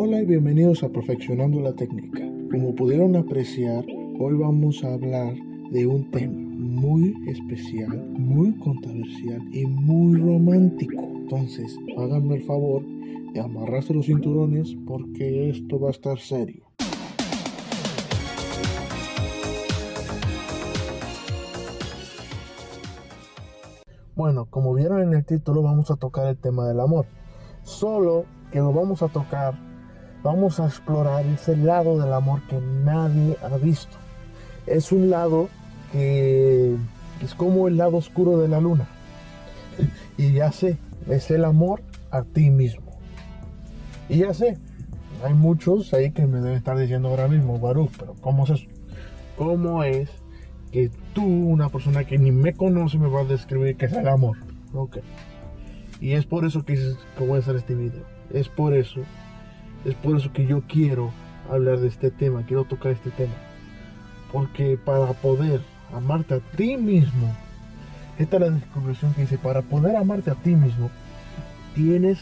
Hola y bienvenidos a Perfeccionando la Técnica. Como pudieron apreciar, hoy vamos a hablar de un tema muy especial, muy controversial y muy romántico. Entonces, háganme el favor de amarrarse los cinturones porque esto va a estar serio. Bueno, como vieron en el título, vamos a tocar el tema del amor. Solo que lo vamos a tocar, vamos a explorar ese lado del amor que nadie ha visto. Es un lado que es como el lado oscuro de la luna. Y ya sé, es el amor a ti mismo. Y ya sé, hay muchos ahí que me deben estar diciendo ahora mismo, Baruch, pero ¿cómo es eso? ¿Cómo es que tú, una persona que ni me conoce, me vas a describir que es el amor? Ok. Y es por eso que, que voy a hacer este video. Es por eso. Es por eso que yo quiero hablar de este tema, quiero tocar este tema. Porque para poder amarte a ti mismo, esta es la descripción que dice, para poder amarte a ti mismo, tienes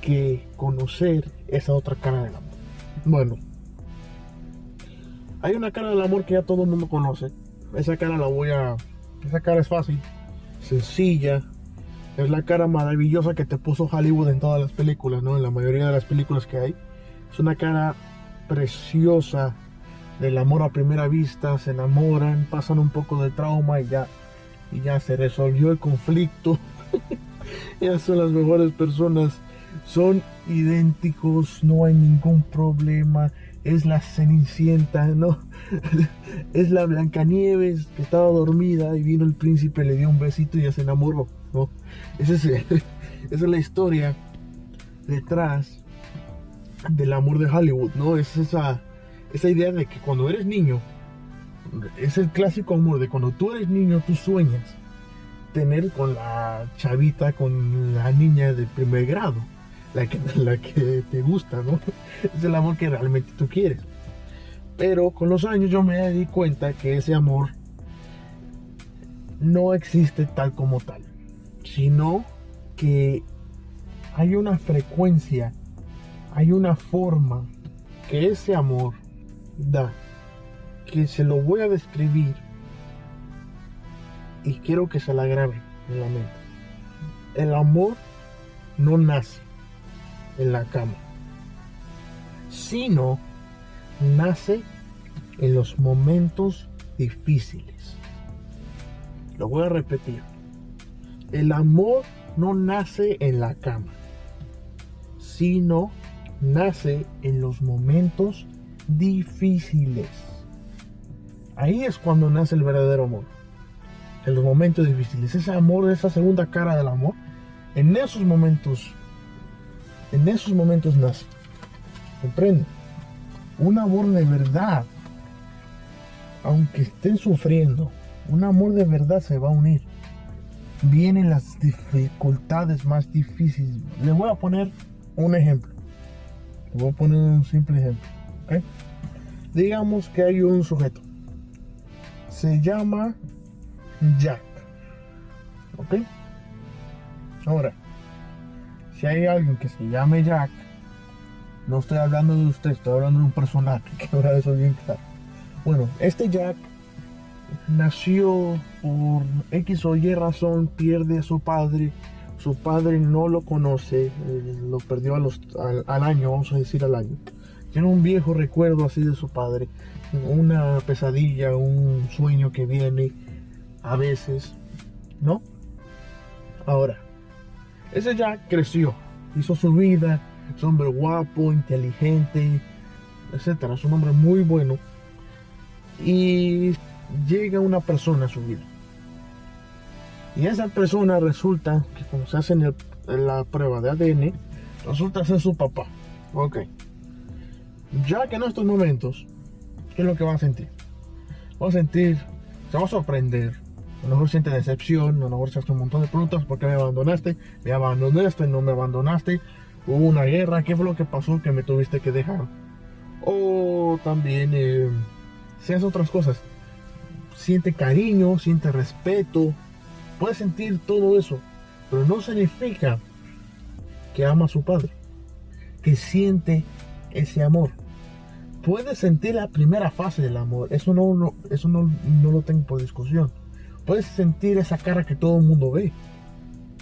que conocer esa otra cara del amor. Bueno, hay una cara del amor que ya todo el mundo conoce. Esa cara la voy a... Esa cara es fácil, sencilla. Es la cara maravillosa que te puso Hollywood en todas las películas, ¿no? En la mayoría de las películas que hay. Es una cara preciosa del amor a primera vista. Se enamoran, pasan un poco de trauma y ya, y ya se resolvió el conflicto. ya son las mejores personas. Son idénticos, no hay ningún problema es la Cenicienta, ¿no? es la Blancanieves que estaba dormida y vino el príncipe, le dio un besito y ya se enamoró, Esa es, la historia detrás del amor de Hollywood, ¿no? Es esa, esa idea de que cuando eres niño, es el clásico amor de cuando tú eres niño, tú sueñas tener con la chavita, con la niña de primer grado la que, la que te gusta, ¿no? Es el amor que realmente tú quieres. Pero con los años yo me di cuenta que ese amor no existe tal como tal, sino que hay una frecuencia, hay una forma que ese amor da, que se lo voy a describir y quiero que se la grabe en la mente. El amor no nace en la cama, sino nace en los momentos difíciles. Lo voy a repetir. El amor no nace en la cama, sino nace en los momentos difíciles. Ahí es cuando nace el verdadero amor. En los momentos difíciles. Ese amor, esa segunda cara del amor. En esos momentos en esos momentos nace. Comprende. Un amor de verdad, aunque estén sufriendo, un amor de verdad se va a unir. Vienen las dificultades más difíciles. Le voy a poner un ejemplo. Le voy a poner un simple ejemplo. Digamos que hay un sujeto. Se llama Jack. ¿Ok? Ahora, si hay alguien que se llame Jack, no estoy hablando de usted, estoy hablando de un personaje, que ahora eso bien. Bueno, este Jack nació por X o Y razón, pierde a su padre, su padre no lo conoce, eh, lo perdió al, año, vamos a decir al año. Tiene un viejo recuerdo así de su padre, una pesadilla, un sueño que viene a veces, ¿no? Ahora, ese ya creció, hizo su vida, es hombre guapo, inteligente, etcétera. Es un hombre muy bueno. Y llega una persona a su vida. Y esa persona resulta que cuando se hace la prueba de ADN, resulta ser su papá. Ok. Ya que en estos momentos, ¿qué es lo que va a sentir? Va a sentir, se va a sorprender, a lo mejor siente decepción, a lo mejor se hace un montón de preguntas, ¿por qué me abandonaste? ¿Me abandonaste? ¿No me abandonaste? ¿Hubo una guerra? ¿Qué fue lo que pasó que me tuviste que dejar? O también eh, se hace otras cosas. Siente cariño, siente respeto, puede sentir todo eso, pero no significa que ama a su padre. que siente ese amor. Puedes sentir la primera fase del amor, eso no, eso no, lo tengo por discusión. Puedes sentir esa cara que todo el mundo ve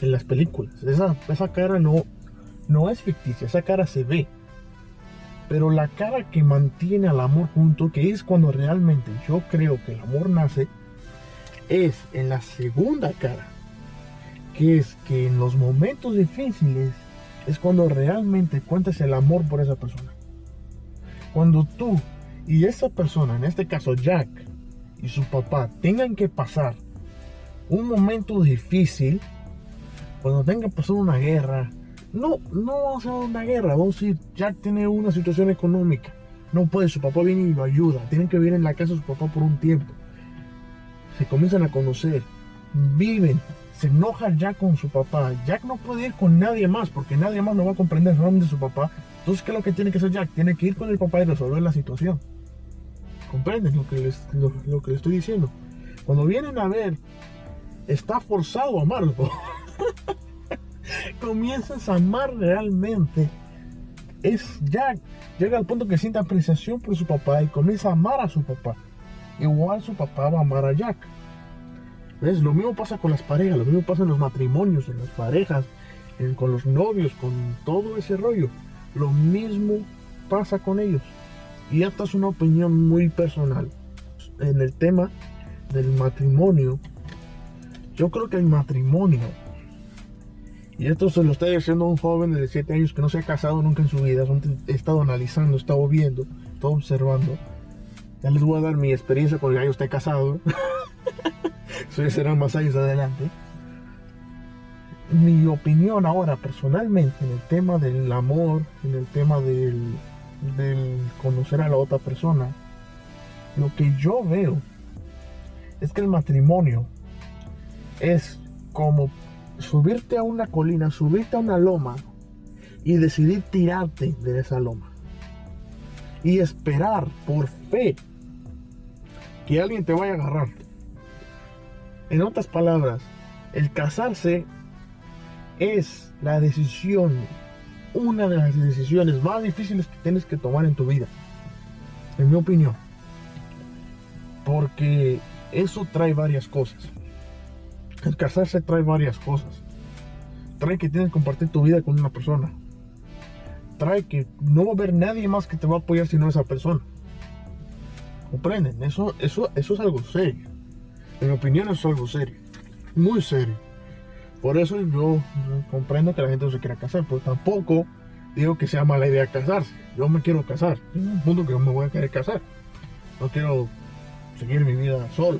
en las películas. Esa, esa cara no, no es ficticia, esa cara se ve. Pero la cara que mantiene al amor junto, que es cuando realmente yo creo que el amor nace, es en la segunda cara. Que es que en los momentos difíciles es cuando realmente cuentas el amor por esa persona. Cuando tú y esa persona, en este caso Jack y su papá, tengan que pasar un momento difícil, cuando tengan que pasar una guerra, no, no vamos a una guerra, vamos a decir, Jack tiene una situación económica, no puede, su papá viene y lo ayuda, tienen que vivir en la casa de su papá por un tiempo, se comienzan a conocer, viven, se enoja Jack con su papá, Jack no puede ir con nadie más porque nadie más no va a comprender de su papá, entonces ¿qué es lo que tiene que hacer Jack? Tiene que ir con el papá y resolver la situación. ¿Comprenden lo que les, lo, que les estoy diciendo? Cuando vienen a ver, está forzado a amarlo. comienzas a amar realmente, es Jack. Llega al punto que siente apreciación por su papá y comienza a amar a su papá. Igual su papá va a amar a Jack. ¿Ves? Lo mismo pasa con las parejas, lo mismo pasa en los matrimonios, en las parejas, con los novios, con todo ese rollo. Lo mismo pasa con ellos. Y esta es una opinión muy personal. En el tema del matrimonio, yo creo que el matrimonio y esto se lo está diciendo un joven de 7 años que no se ha casado nunca en su vida. He estado analizando, he estado viendo, he estado observando. Ya les voy a dar mi experiencia porque ya yo estoy casado. Eso ya serán más años adelante. Mi opinión ahora personalmente en el tema del amor, en el tema del, del conocer a la otra persona, lo que yo veo es que el matrimonio es como subirte a una colina, subirte a una loma y decidir tirarte de esa loma. Y esperar por fe que alguien te vaya a agarrar. En otras palabras, el casarse es la decisión, una de las decisiones más difíciles que tienes que tomar en tu vida. En mi opinión. Porque eso trae varias cosas. El casarse trae varias cosas. Trae que tienes que compartir tu vida con una persona. Trae que no va a haber nadie más que te va a apoyar sino esa persona. ¿Comprenden? Eso, eso, eso es algo serio. En mi opinión, es algo serio. Muy serio. Por eso yo comprendo que la gente no se quiera casar, pero tampoco digo que sea mala idea casarse. Yo me quiero casar. En un punto que yo me voy a querer casar. No quiero seguir mi vida solo.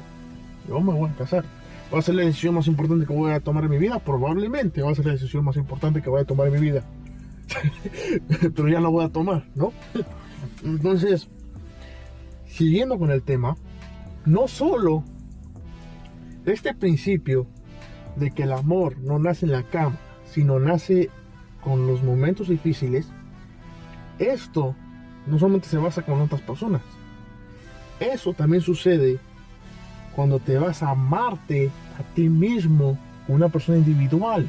Yo me voy a casar. ¿Va a ser la decisión más importante que voy a tomar en mi vida? Probablemente va a ser la decisión más importante que voy a tomar en mi vida. Pero ya la voy a tomar, ¿no? Entonces, siguiendo con el tema, no solo este principio de que el amor no nace en la cama, sino nace con los momentos difíciles, esto no solamente se basa con otras personas, eso también sucede cuando te vas a amarte a ti mismo, una persona individual.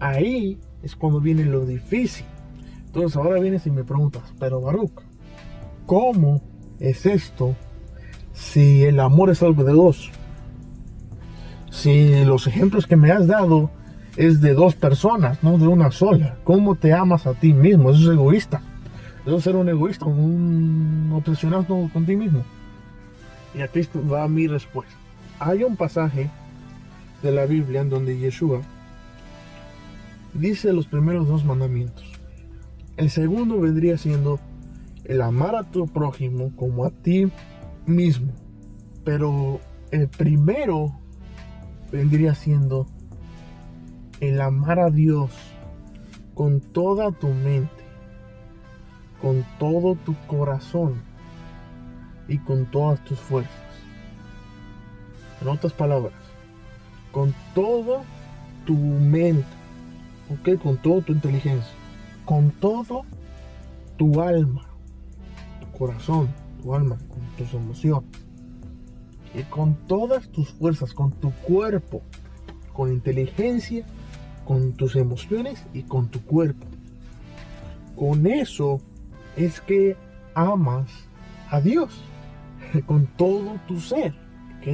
Ahí es cuando viene lo difícil. Entonces ahora vienes y me preguntas, pero Baruch, ¿cómo es esto si el amor es algo de dos? Si los ejemplos que me has dado es de dos personas, no de una sola. ¿Cómo te amas a ti mismo? Eso es egoísta. Eso es ser un egoísta, un obsesionado con ti mismo. Y aquí va mi respuesta. Hay un pasaje de la Biblia en donde Yeshua dice los primeros dos mandamientos. El segundo vendría siendo el amar a tu prójimo como a ti mismo. Pero el primero vendría siendo el amar a Dios con toda tu mente, con todo tu corazón y con todas tus fuerzas. En otras palabras, con toda tu mente. Con toda tu inteligencia, con todo tu alma, tu corazón, tu alma, con tus emociones y con todas tus fuerzas, con tu cuerpo, con inteligencia, con tus emociones y con tu cuerpo. con eso es que amas a Dios con todo tu ser,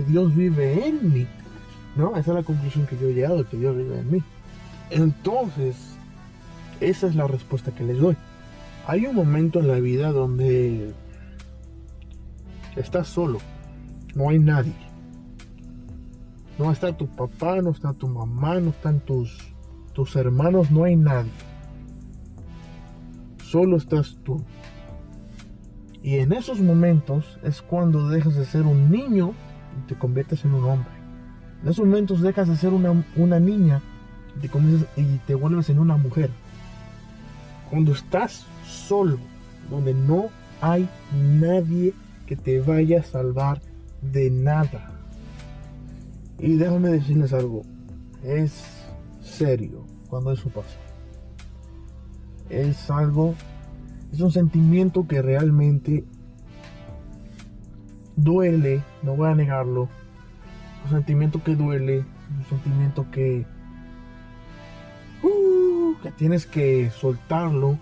Dios vive en mí. ¿No? Esa es la conclusión que yo he llegado, que Dios vive en mí. Entonces, esa es la respuesta que les doy. Hay un momento en la vida donde estás solo, no hay nadie. No está tu papá, no está tu mamá, no están tus, tus hermanos, no hay nadie. Solo estás tú. Y en esos momentos es cuando dejas de ser un niño y te conviertes en un hombre. En esos momentos dejas de ser una, una niña y te, y te vuelves en una mujer. Cuando estás solo, donde no hay nadie que te vaya a salvar de nada. Y déjame decirles algo, es serio cuando eso pasa. Es algo, es un sentimiento que realmente duele, no voy a negarlo. Un sentimiento que duele, un sentimiento que, uh, que tienes que soltarlo,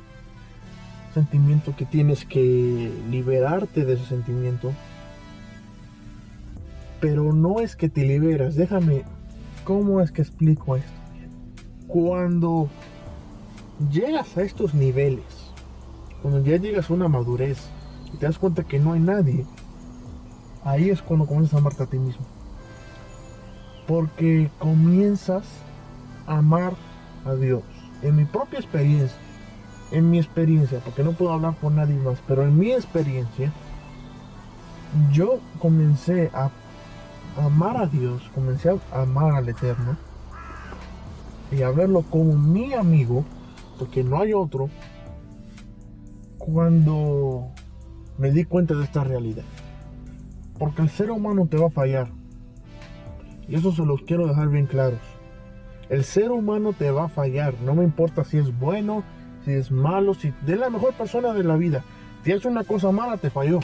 sentimiento que tienes que liberarte de ese sentimiento pero no es que te liberas. Déjame, ¿cómo es que explico esto? Cuando llegas a estos niveles, cuando ya llegas a una madurez y te das cuenta que no hay nadie, ahí es cuando comienzas a amarte a ti mismo. Porque comienzas a amar a Dios. En mi propia experiencia, en mi experiencia, porque no puedo hablar por nadie más, pero en mi experiencia, yo comencé a amar a Dios, comencé a amar al Eterno y a verlo como mi amigo, porque no hay otro, cuando me di cuenta de esta realidad. Porque el ser humano te va a fallar. Y eso se los quiero dejar bien claros. El ser humano te va a fallar. No me importa si es bueno, si es malo, si es la mejor persona de la vida. Si hace una cosa mala, te falló.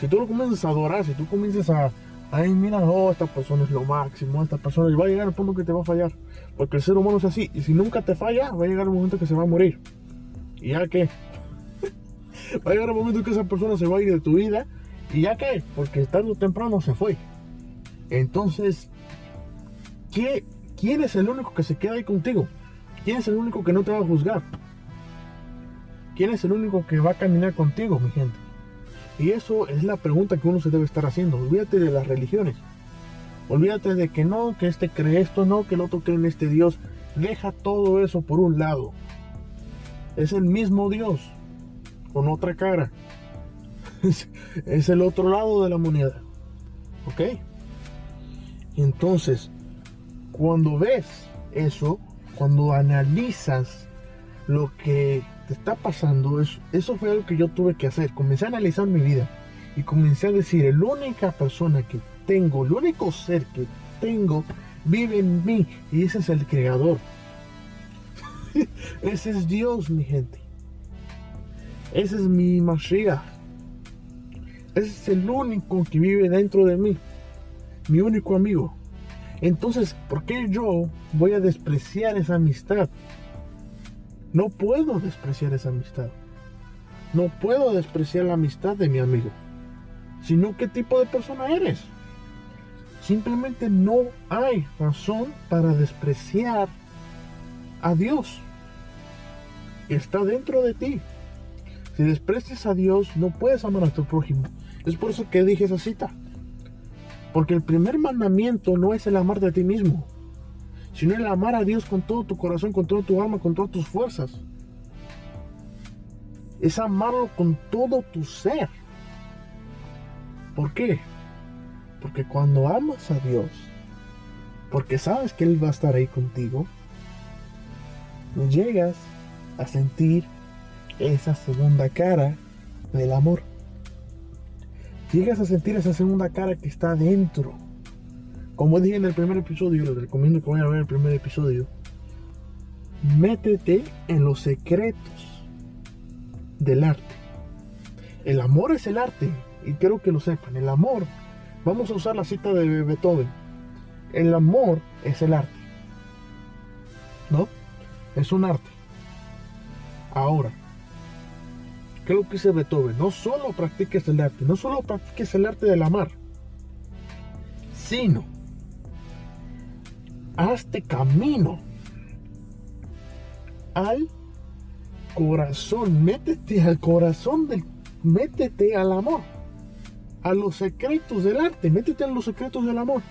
Si tú lo comienzas a adorar, si tú comienzas a, ay, mira, oh, esta persona es lo máximo, esta persona, va a llegar el punto que te va a fallar. Porque el ser humano es así. Y si nunca te falla, va a llegar el momento que se va a morir. ¿Y ya qué? va a llegar el momento que esa persona se va a ir de tu vida. ¿Y ya qué? Porque tarde o temprano se fue. Entonces, ¿qué, ¿quién es el único que se queda ahí contigo? ¿Quién es el único que no te va a juzgar? ¿Quién es el único que va a caminar contigo, mi gente? Y eso es la pregunta que uno se debe estar haciendo. Olvídate de las religiones. Olvídate de que no, que este cree esto, no, que el otro cree en este Dios. Deja todo eso por un lado. Es el mismo Dios, con otra cara. es el otro lado de la moneda. ¿Ok? Entonces, cuando ves eso, cuando analizas lo que está pasando, eso, eso fue algo que yo tuve que hacer. Comencé a analizar mi vida y comencé a decir, la única persona que tengo, el único ser que tengo, vive en mí y ese es el creador. ese es Dios, mi gente. Ese es mi Mashiach. Ese es el único que vive dentro de mí. Mi único amigo. Entonces, ¿por qué yo voy a despreciar esa amistad? No puedo despreciar esa amistad. No puedo despreciar la amistad de mi amigo. Sino qué tipo de persona eres. Simplemente no hay razón para despreciar a Dios. Está dentro de ti. Si desprecias a Dios, no puedes amar a tu prójimo. Es por eso que dije esa cita. Porque el primer mandamiento no es el amar de ti mismo sino el amar a Dios con todo tu corazón, con todo tu alma, con todas tus fuerzas. Es amarlo con todo tu ser. ¿Por qué? Porque cuando amas a Dios, porque sabes que Él va a estar ahí contigo, llegas a sentir esa segunda cara del amor. Llegas a sentir esa segunda cara que está dentro como dije en el primer episodio, les recomiendo que vayan a ver el primer episodio. Métete en los secretos del arte. El amor es el arte, y quiero que lo sepan. El amor, vamos a usar la cita de Beethoven. El amor es el arte. ¿No? Es un arte. Ahora, ¿qué es lo que dice Beethoven? No solo practiques el arte, no solo practiques el arte del amar, sino hazte camino al corazón, métete al corazón del, métete al amor, a los secretos del arte, métete a los secretos del amor.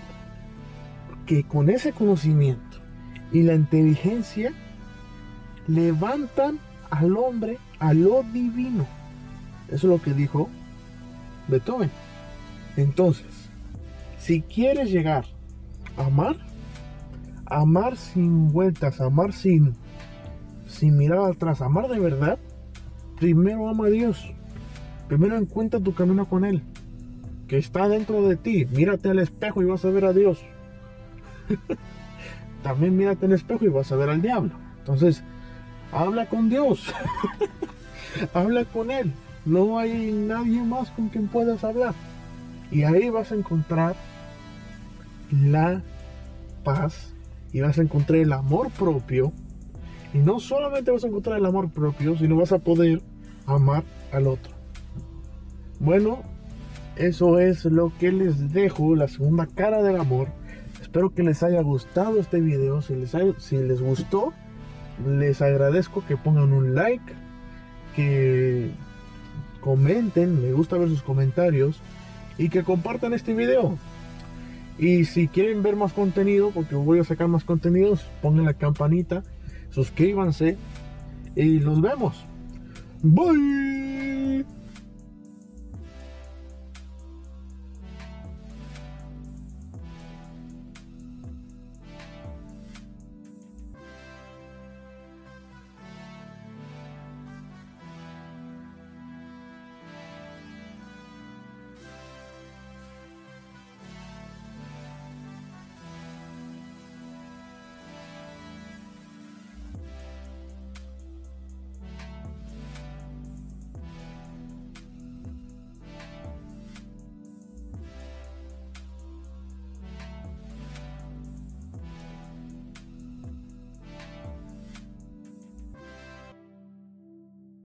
Que con ese conocimiento y la inteligencia levantan al hombre a lo divino. Eso es lo que dijo Beethoven. Entonces, si quieres llegar a amar, amar sin vueltas, amar sin, sin mirar atrás, amar de verdad, primero ama a Dios. Primero encuentra tu camino con Él, que está dentro de ti. Mírate al espejo y vas a ver a Dios. También mírate al espejo y vas a ver al diablo. Entonces, habla con Dios. habla con Él. No hay nadie más con quien puedas hablar. Y ahí vas a encontrar la paz y vas a encontrar el amor propio. Y no solamente vas a encontrar el amor propio, sino vas a poder amar al otro. Bueno, eso es lo que les dejo, la segunda cara del amor. Espero que les haya gustado este video. Si les, si les gustó, les agradezco que pongan un like, que comenten, me gusta ver sus comentarios y que compartan este video. Y si quieren ver más contenido, porque voy a sacar más contenidos, pongan la campanita, suscríbanse y nos vemos. Bye.